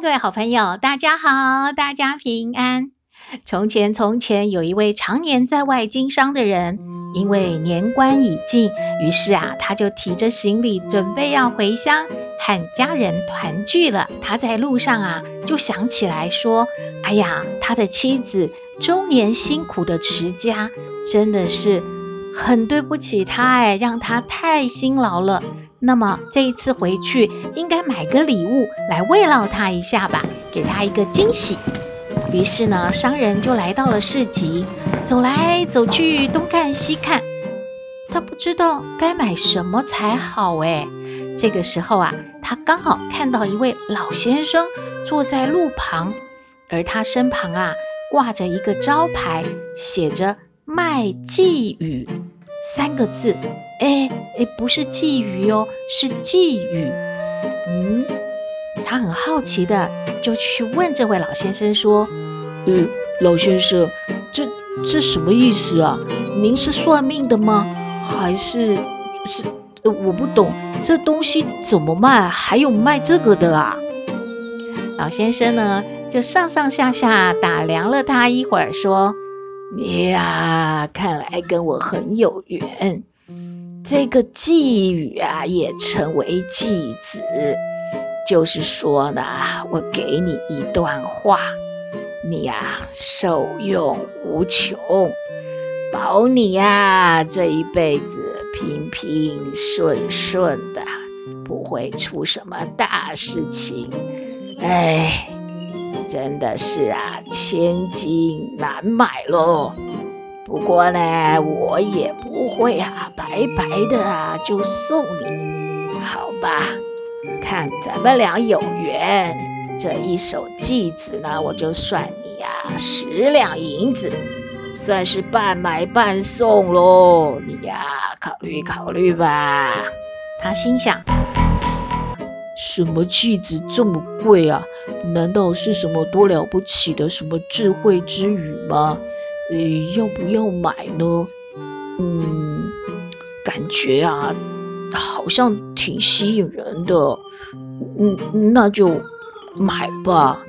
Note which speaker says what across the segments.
Speaker 1: 各位好朋友，大家好，大家平安。从前，从前有一位常年在外经商的人，因为年关已近，于是啊，他就提着行李准备要回乡和家人团聚了。他在路上啊，就想起来说：“哎呀，他的妻子终年辛苦的持家，真的是很对不起他哎，让他太辛劳了。那么这一次回去，应该买个礼物来慰劳他一下吧，给他一个惊喜。”于是呢，商人就来到了市集，走来走去，东看西看，他不知道该买什么才好哎。这个时候啊，他刚好看到一位老先生坐在路旁，而他身旁啊挂着一个招牌，写着“卖寄语”三个字。哎哎，不是寄鱼哦，是寄语。嗯，他很好奇的。就去问这位老先生说：“
Speaker 2: 嗯，老先生，这这什么意思啊？您是算命的吗？还是是？我不懂，这东西怎么卖？还有卖这个的啊？”
Speaker 1: 老先生呢，就上上下下打量了他一会儿，说：“
Speaker 3: 你呀，看来跟我很有缘。这个寄语啊，也称为寄子。”就是说呢，我给你一段话，你呀受用无穷，保你呀这一辈子平平顺顺的，不会出什么大事情。哎，真的是啊，千金难买喽。不过呢，我也不会啊白白的啊就送你，好吧？看咱们俩有缘，这一手寄子呢，我就算你呀、十两银子，算是半买半送喽。你呀考虑考虑吧。
Speaker 1: 他心想：
Speaker 2: 什么寄子这么贵啊？难道是什么多了不起的什么智慧之语吗？呃，要不要买呢？嗯，感觉啊。好像挺吸引人的，嗯，那就买吧。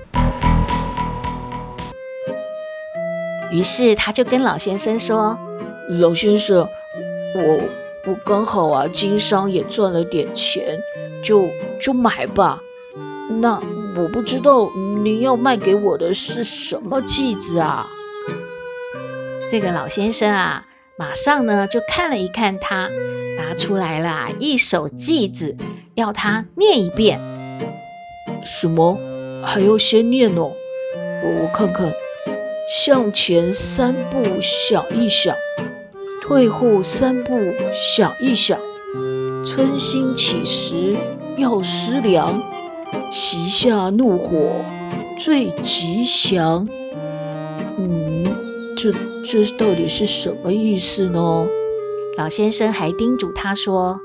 Speaker 1: 于是他就跟老先生说：“
Speaker 2: 老先生，我我刚好啊，经商也赚了点钱，就就买吧。那我不知道您要卖给我的是什么剂子啊？”
Speaker 1: 这个老先生啊。马上呢，就看了一看他，拿出来了一首偈子，要他念一遍。
Speaker 2: 什么？还要先念哦？我看看，向前三步想一想，退后三步想一想，春心起时要思量，席下怒火最吉祥。嗯，这。这到底是什么意思呢？
Speaker 1: 老先生还叮嘱他说：“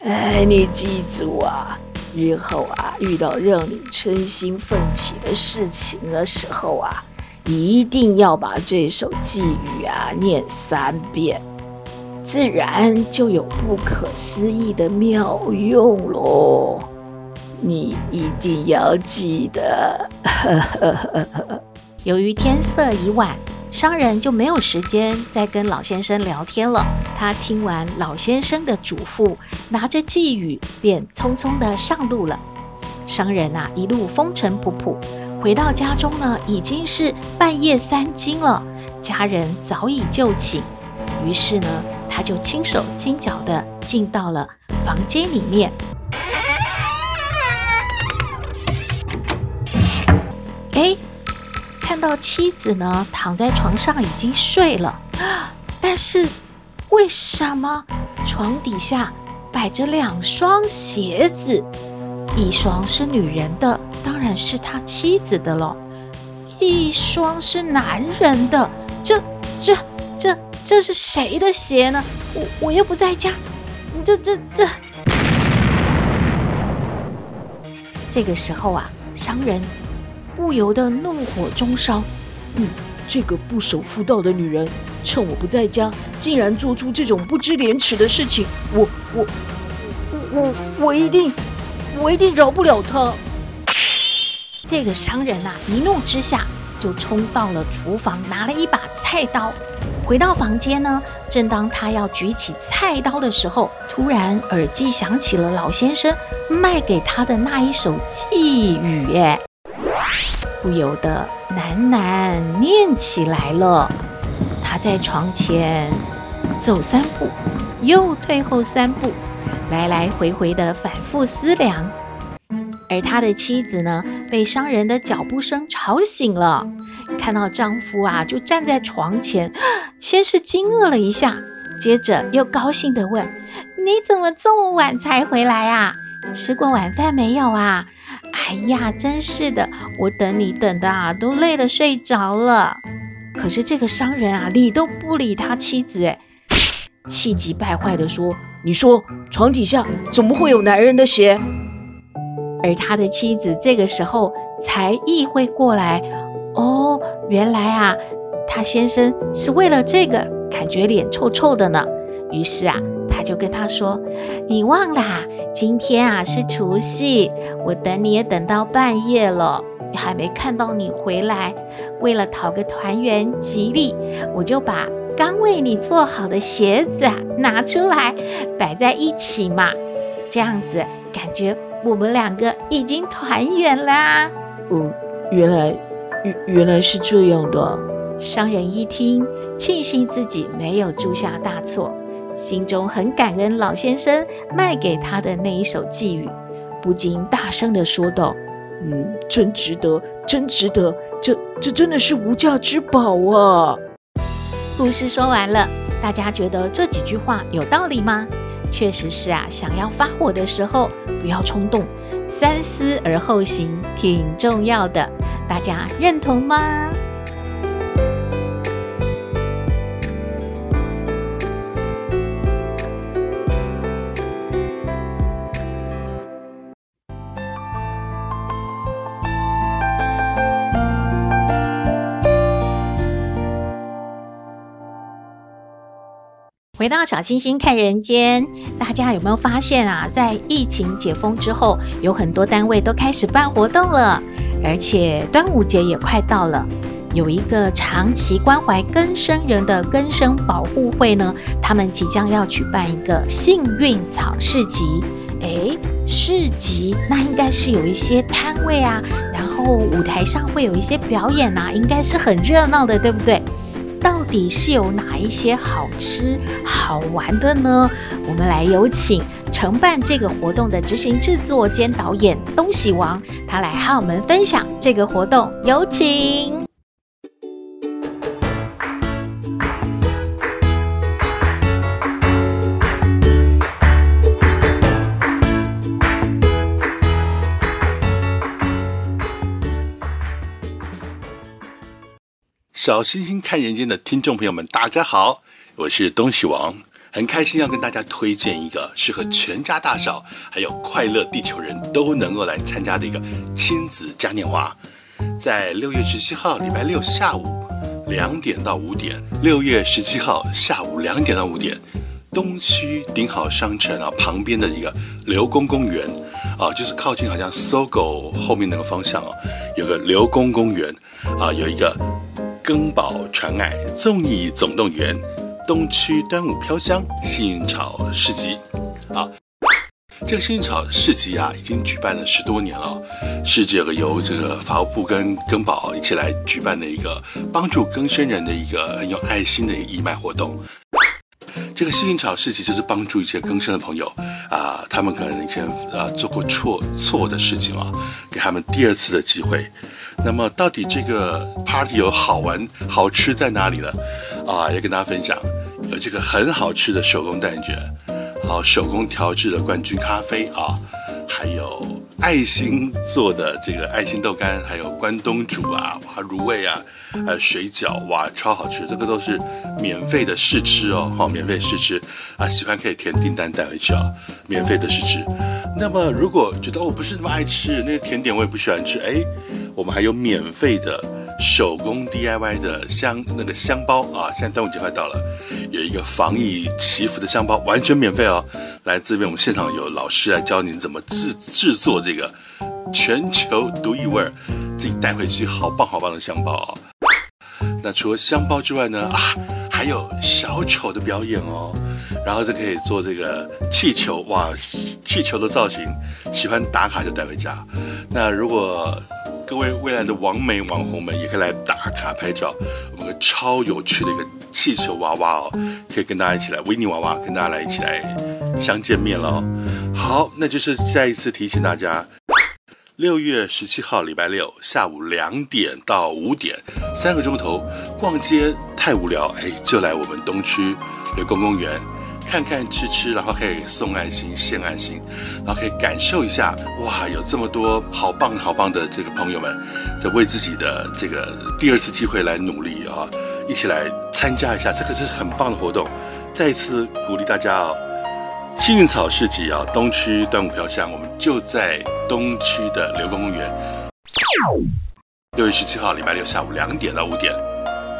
Speaker 3: 哎，你记住啊，日后啊遇到让你春心奋起的事情的时候啊，一定要把这首寄语啊念三遍，自然就有不可思议的妙用喽。你一定要记得。”
Speaker 1: 由于天色已晚。商人就没有时间再跟老先生聊天了。他听完老先生的嘱咐，拿着寄语便匆匆的上路了。商人啊，一路风尘仆仆，回到家中呢，已经是半夜三更了。家人早已就寝，于是呢，他就轻手轻脚的进到了房间里面。哎。到妻子呢，躺在床上已经睡了，但是为什么床底下摆着两双鞋子？一双是女人的，当然是他妻子的了；一双是男人的，这、这、这、这是谁的鞋呢？我我又不在家，这、这、这……这个时候啊，商人不由得怒火中烧。
Speaker 2: 嗯，这个不守妇道的女人，趁我不在家，竟然做出这种不知廉耻的事情，我、我、我、我、我一定。我一定饶不了她。
Speaker 1: 这个商人呐、一怒之下就冲到了厨房，拿了一把菜刀。回到房间呢，正当他要举起菜刀的时候，突然耳机响起了老先生卖给他的那一首寄语，哎，不由得喃喃念起来了。他在床前走三步，又退后三步。来来回回的反复思量，而他的妻子呢，被商人的脚步声吵醒了，看到丈夫啊，就站在床前，先是惊愕了一下，接着又高兴地问：“你怎么这么晚才回来啊？吃过晚饭没有啊？”哎呀，真是的，我等你等的啊，都累得睡着了。可是这个商人啊，理都不理他妻子，哎，气急败坏地说。
Speaker 2: 你说床底下怎么会有男人的鞋？
Speaker 1: 而他的妻子这个时候才意会过来，哦，原来啊，他先生是为了这个感觉脸臭臭的呢。于是啊，他就跟他说：“你忘了，今天啊是除夕，我等你也等到半夜了，还没看到你回来。为了讨个团圆吉利，我就把。”刚为你做好的鞋子啊，拿出来摆在一起嘛，这样子感觉我们两个已经团圆啦。
Speaker 2: 嗯，原来原原来是这样的。
Speaker 1: 商人一听，庆幸自己没有铸下大错，心中很感恩老先生卖给他的那一首寄语，不禁大声地说道：“
Speaker 2: 嗯，真值得，真值得，这这真的是无价之宝啊！”
Speaker 1: 故事说完了，大家觉得这几句话有道理吗？确实是啊，想要发火的时候不要冲动，三思而后行挺重要的，大家认同吗？回到小星星看人间，大家有没有发现啊？在疫情解封之后，有很多单位都开始办活动了，而且端午节也快到了。有一个长期关怀更生人的更生保护会呢，他们即将要举办一个幸运草市集。诶，市集那应该是有一些摊位啊，然后舞台上会有一些表演啊，应该是很热闹的，对不对？到底是有哪一些好吃好玩的呢？我们来有请承办这个活动的执行制作兼导演东喜王，他来和我们分享这个活动，有请。
Speaker 4: 小星星看人间的听众朋友们，大家好，我是东西王，很开心要跟大家推荐一个适合全家大小还有快乐地球人都能够来参加的一个亲子嘉年华，在六月十七号礼拜六下午两点到五点，六月十七号下午两点到五点，东区顶好商城啊旁边的一个刘公公园啊，就是靠近好像搜狗后面那个方向哦，有个刘公公园啊，有一个。更宝传爱综艺总动员，东区端午飘香幸运草市集，啊，这个幸运草市集啊，已经举办了十多年了，是这个由这个法务部跟更宝一起来举办的一个帮助更生人的一个很有爱心的义卖活动。这个幸运草市集就是帮助一些更生的朋友啊，他们可能以前啊做过错错的事情啊，给他们第二次的机会。那么到底这个 party 有好玩好吃在哪里呢？啊，要跟大家分享，有这个很好吃的手工蛋卷，好手工调制的冠军咖啡啊，还有爱心做的这个爱心豆干，还有关东煮啊，哇，卤味啊，还有水饺，哇，超好吃！这个都是免费的试吃哦，好，免费试吃啊，喜欢可以填订单带回去啊，免费的试吃。那么如果觉得我不是那么爱吃那个甜点，我也不喜欢吃，哎，我们还有免费的。手工 DIY 的香那个香包啊，现在端午节快到了，有一个防疫祈福的香包，完全免费哦。来这边，我们现场有老师来教您怎么制制作这个全球独一无二，自己带回去好棒好棒的香包哦。那除了香包之外呢，啊，还有小丑的表演哦。然后就可以做这个气球，哇，气球的造型，喜欢打卡就带回家。那如果各位未来的网美网红们也可以来打卡拍照，我们超有趣的一个气球娃娃哦，可以跟大家一起来维尼娃娃跟大家来一起来相见面喽。好，那就是再一次提醒大家，六月十七号礼拜六下午两点到五点三个钟头逛街太无聊，哎，就来我们东区刘公公园。看看吃吃，然后可以送爱心、献爱心，然后可以感受一下，哇，有这么多好棒好棒的这个朋友们，在为自己的这个第二次机会来努力啊，一起来参加一下，这个是很棒的活动。再一次鼓励大家哦，幸运草市集啊，东区端午飘香，我们就在东区的流光公园。六月十七号礼拜六下午两点到五点，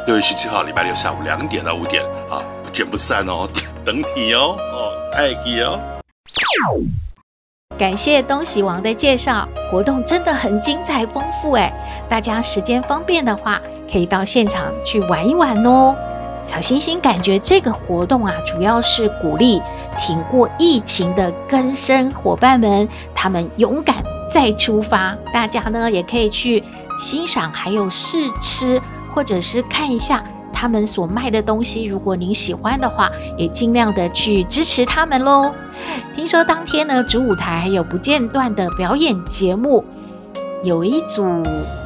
Speaker 4: 六月十七号礼拜六下午两点到五点啊，不见不散哦。等你哦，哦，爱你哦。
Speaker 1: 感谢东西王的介绍，活动真的很精彩丰富哎！大家时间方便的话，可以到现场去玩一玩哦。小星星感觉这个活动啊，主要是鼓励挺过疫情的更生伙伴们，他们勇敢再出发。大家呢也可以去欣赏，还有试吃，或者是看一下。他们所卖的东西，如果您喜欢的话，也尽量的去支持他们喽。听说当天呢，主舞台还有不间断的表演节目，有一组。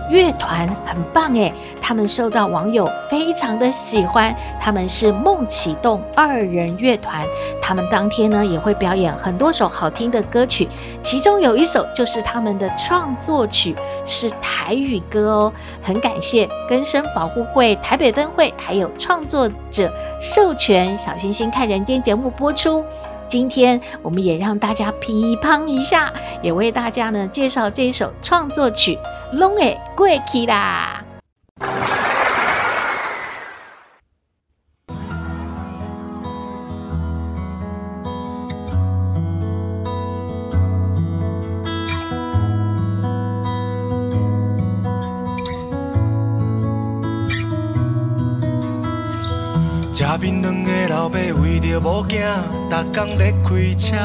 Speaker 1: 乐团很棒诶，他们受到网友非常的喜欢。他们是梦启动二人乐团，他们当天呢也会表演很多首好听的歌曲，其中有一首就是他们的创作曲，是台语歌哦。很感谢根生保护会台北分会还有创作者授权小星星看人间节目播出。今天我们也让大家批判一下，也为大家呢介绍这一首创作曲《拢会过去啦》。
Speaker 5: 爸为着某囝，逐工咧开车。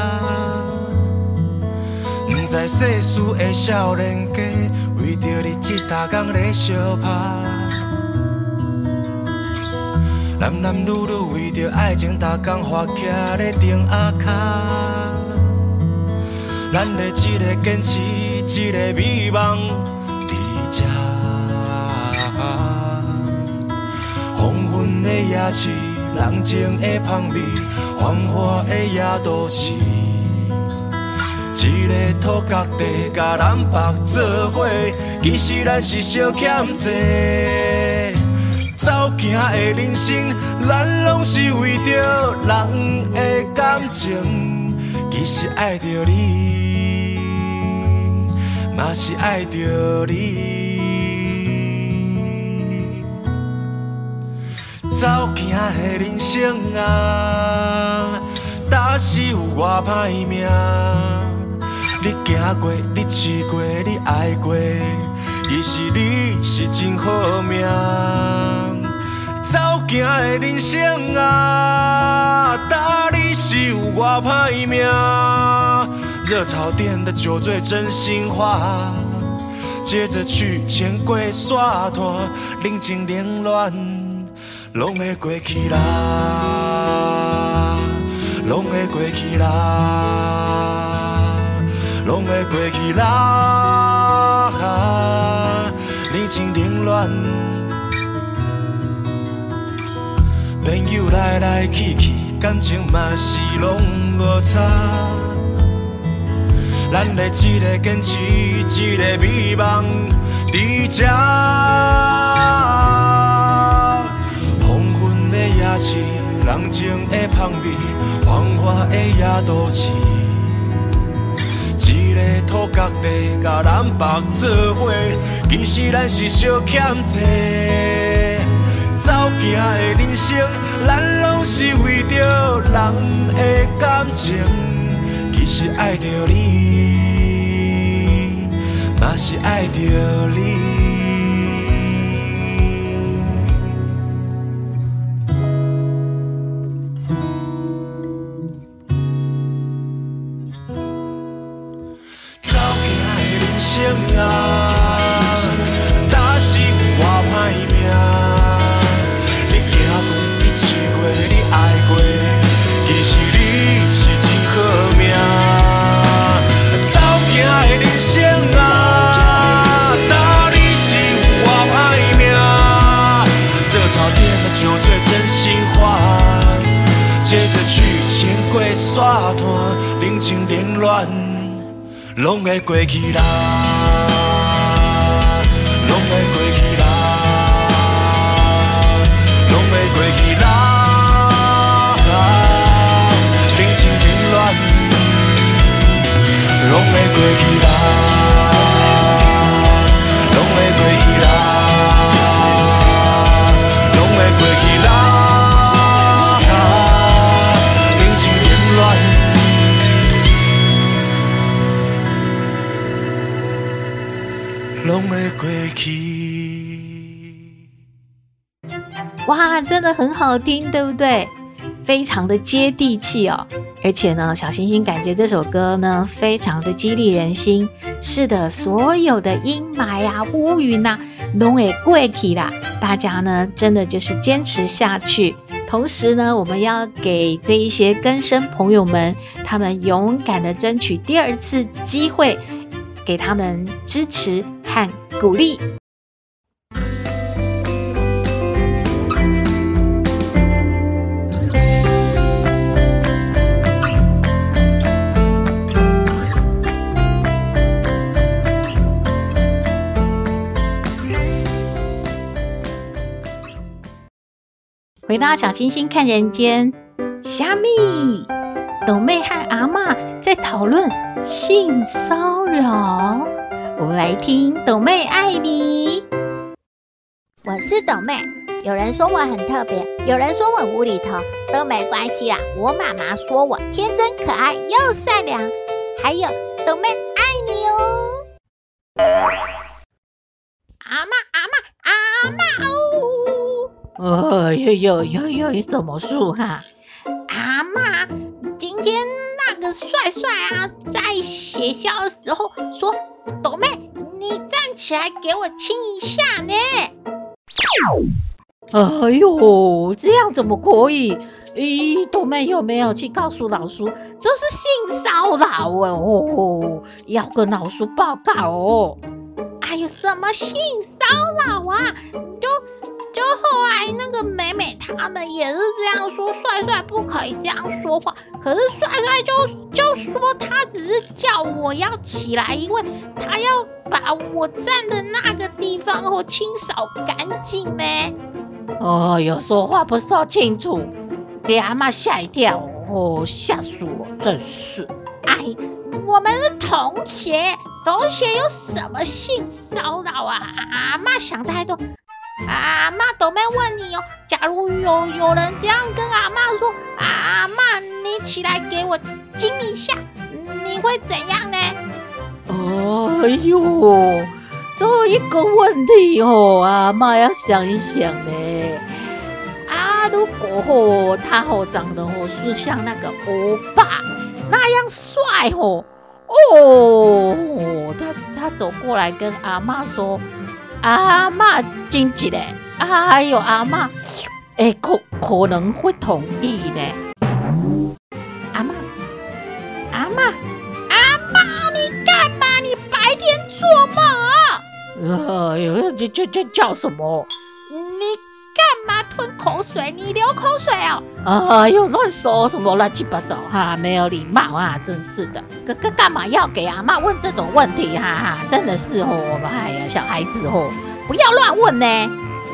Speaker 5: 不知世事的少年家，为着日子逐工咧相拍。男男女女为着爱情，逐工活徛咧灯仔脚。咱的一个坚持，一个美梦，伫这。黄昏的夜市。人情的香味，繁华的夜都市，一个土角地，甲南北做伙，其实咱是相欠债。走行的人生，咱拢是为着人的感情，其实爱着你，嘛是爱着你。走行的人生啊，若是有偌歹命，你行过，你试过，你爱过，其实你是真好命。走行的人生啊，若你是有偌歹命，热炒店的酒醉真心话，接着去钱柜刷团，冷静凌乱。拢会过去啦，拢会过去啦，拢会过去啦。年情冷暖，朋友来来去去，感情嘛是拢无差。咱的一个坚持，一个美梦，伫这市，人情的香味，繁华的夜都市，一个土角地，甲南北做伙，其实咱是相欠债。走行的人生，咱拢是为着人的感情。其实爱着你，嘛是爱着你。过去啦，
Speaker 6: 很好听，对不对？非常的接地气哦。而且呢，小星星感觉这首歌呢，非常的激励人心。是的，所有的阴霾啊、乌云啊，拢会过去啦。大家呢，真的就是坚持下去。同时呢，我们要给这一些更生朋友们，他们勇敢的争取第二次机会，给他们支持。和鼓励。回到小星星看人间，虾米斗妹和阿妈在讨论性骚扰。我们来听斗妹爱你。
Speaker 1: 我是斗妹，有人说我很特别，有人说我无厘头，都没关系啦。我妈妈说我天真可爱又善良，还有斗妹爱你哦。阿妈阿妈阿妈哦！
Speaker 7: 哦呦呦呦呦，你怎么说哈？
Speaker 1: 阿妈，今天那个帅帅啊，在学校的时候说。豆妹，你站起来给我亲一下呢！
Speaker 7: 哎呦，这样怎么可以？咦，豆妹有没有去告诉老叔？这是性骚扰哦，要跟老叔报告哦。
Speaker 1: 哎呦，什么性骚扰啊？就就后来那个美美他们也是这样说，帅帅不可以这样说话。可是帅帅就就说他只是叫我要起来，因为他要把我站的那个地方后清扫干净呢。
Speaker 7: 哦，有说话不说清楚，给阿妈吓一跳哦，吓死我，真是。
Speaker 1: 哎，我们是同学，同学有什么性骚扰啊？阿妈想太多。阿嬷斗妹问你哦，假如有有人这样跟阿妈说，阿妈你起来给我亲一下，你会怎样呢？
Speaker 7: 哎呦，这一个问题哦，阿妈要想一想呢。啊，如果哦他哦长得哦是像那个欧巴那样帅哦，哦，他他走过来跟阿妈说。阿妈经济嘞，还有阿妈，哎，可可能会同意呢。
Speaker 1: 阿妈，阿妈，阿妈，你干嘛？你白天做梦？
Speaker 7: 哎呦，这这这叫什么？
Speaker 1: 你干嘛吞口水
Speaker 8: 水，你流口水哦。
Speaker 1: 哎呦，乱说什么乱七八糟哈，没有礼貌啊，真是的。哥哥干嘛要给阿嬷问这种问题？哈哈，真的是哦，哎呀，小孩子哦，不要乱问呢。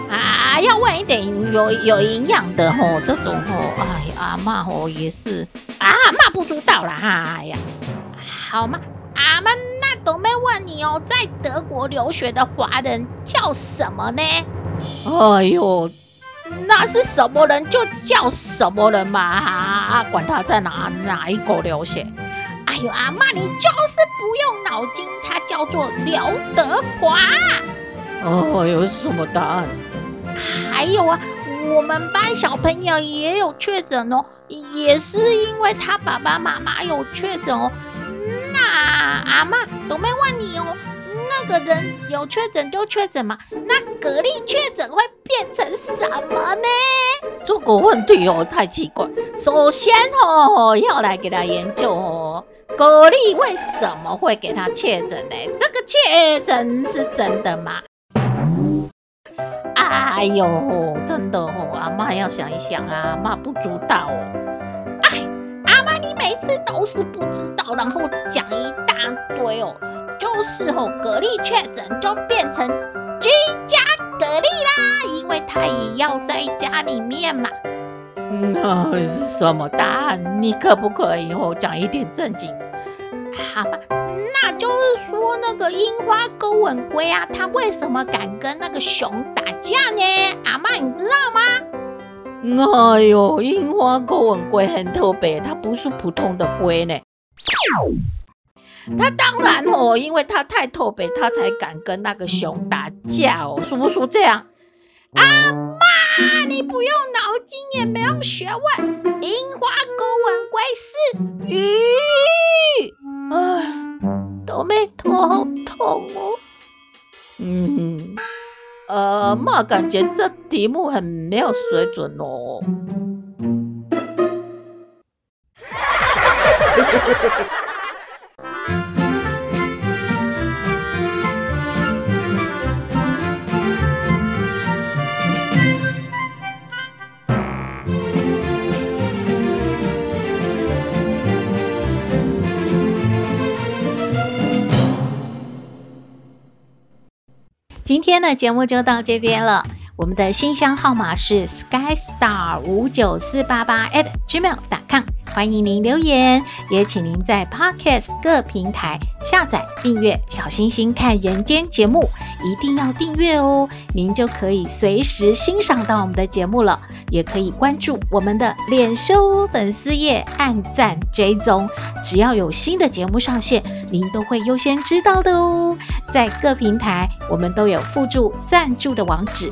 Speaker 1: 啊，要问一点有有营养的哦，这种哦，哎呀，阿嬷哦也是啊，妈不知道啦，哎呀，
Speaker 8: 好嘛，阿嬷那都没问你哦，在德国留学的华人叫什么呢？
Speaker 1: 哎呦。那是什么人就叫什么人嘛，啊，管他在哪哪一国留学。
Speaker 8: 哎呦，阿嬷，你就是不用脑筋，他叫做刘德华。
Speaker 1: 哦，有什么答案？
Speaker 8: 还有啊，我们班小朋友也有确诊哦，也是因为他爸爸妈妈有确诊哦。那阿嬷都没问你哦。那个人有确诊就确诊嘛，那蛤蜊确诊会变成什么呢？
Speaker 1: 这个问题哦，太奇怪。首先哦，要来给他研究哦，蛤蜊为什么会给他确诊呢？这个确诊是真的吗？哎呦，真的哦，阿妈要想一想啊，阿嬷不知道哦。
Speaker 8: 哎，阿妈你每次都是不知道，然后讲一大堆哦。就是吼，蛤蜊确诊就变成居家蛤蜊啦，因为他也要在家里面嘛。
Speaker 1: 那是什么答案？你可不可以后讲一点正经？
Speaker 8: 好吧，那就是说那个樱花勾吻龟啊，它为什么敢跟那个熊打架呢？阿妈你知道
Speaker 1: 吗？哎呦，樱花勾吻龟很特别，它不是普通的龟呢。他当然哦，因为他太特别，他才敢跟那个熊打架哦，是不是这样？
Speaker 8: 阿妈，你不用脑筋，也没有学问。樱花钩吻龟是鱼，
Speaker 1: 唉，
Speaker 8: 都没头好痛哦。
Speaker 1: 嗯，呃，妈感觉这题目很没有水准哦。
Speaker 9: 今天的节目就到这边了。我们的信箱号码是 skystar 五九四八八 at gmail.com，欢迎您留言，也请您在 Podcast 各平台下载订阅小星星看人间节目，一定要订阅哦，您就可以随时欣赏到我们的节目了。也可以关注我们的脸书粉丝页，按赞追踪，只要有新的节目上线，您都会优先知道的哦。在各平台，我们都有附注赞助的网址。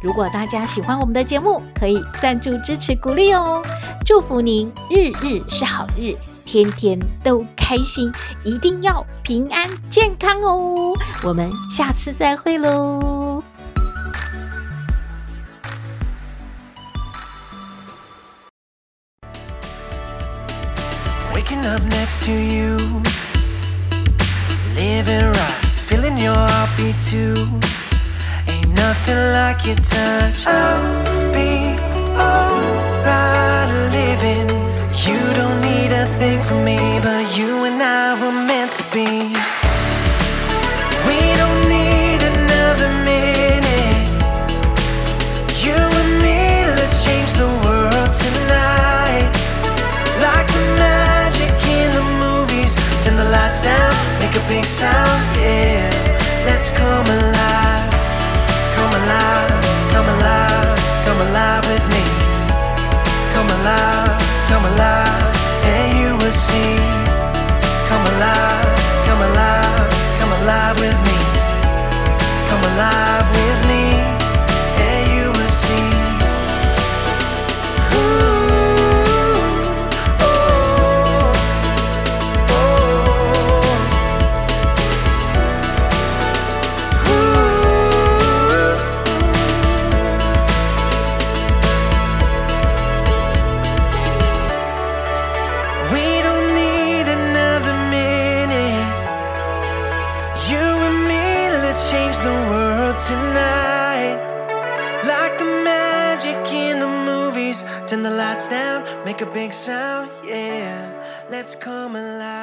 Speaker 9: 如果大家喜欢我们的节目可以赞助支持鼓励哦。祝福您日日是好日天天都开心一定要平安健康哦。我们下次再会喽。Waking up
Speaker 10: next to
Speaker 9: you. Living right feeling your too. Nothing like your touch. I'll
Speaker 10: be alright
Speaker 9: living. You don't need a
Speaker 10: thing from
Speaker 9: me, but you and I were meant to be. We don't need another minute. You and me, let's change the world tonight. Like the magic in the movies, turn the lights down, make a big sound, yeah. Let's come alive alive, come alive, come alive with me. Come alive, come alive, and you will see. Come alive, come alive, come alive with me. Come alive make a big sound, yeah. Let's come alive.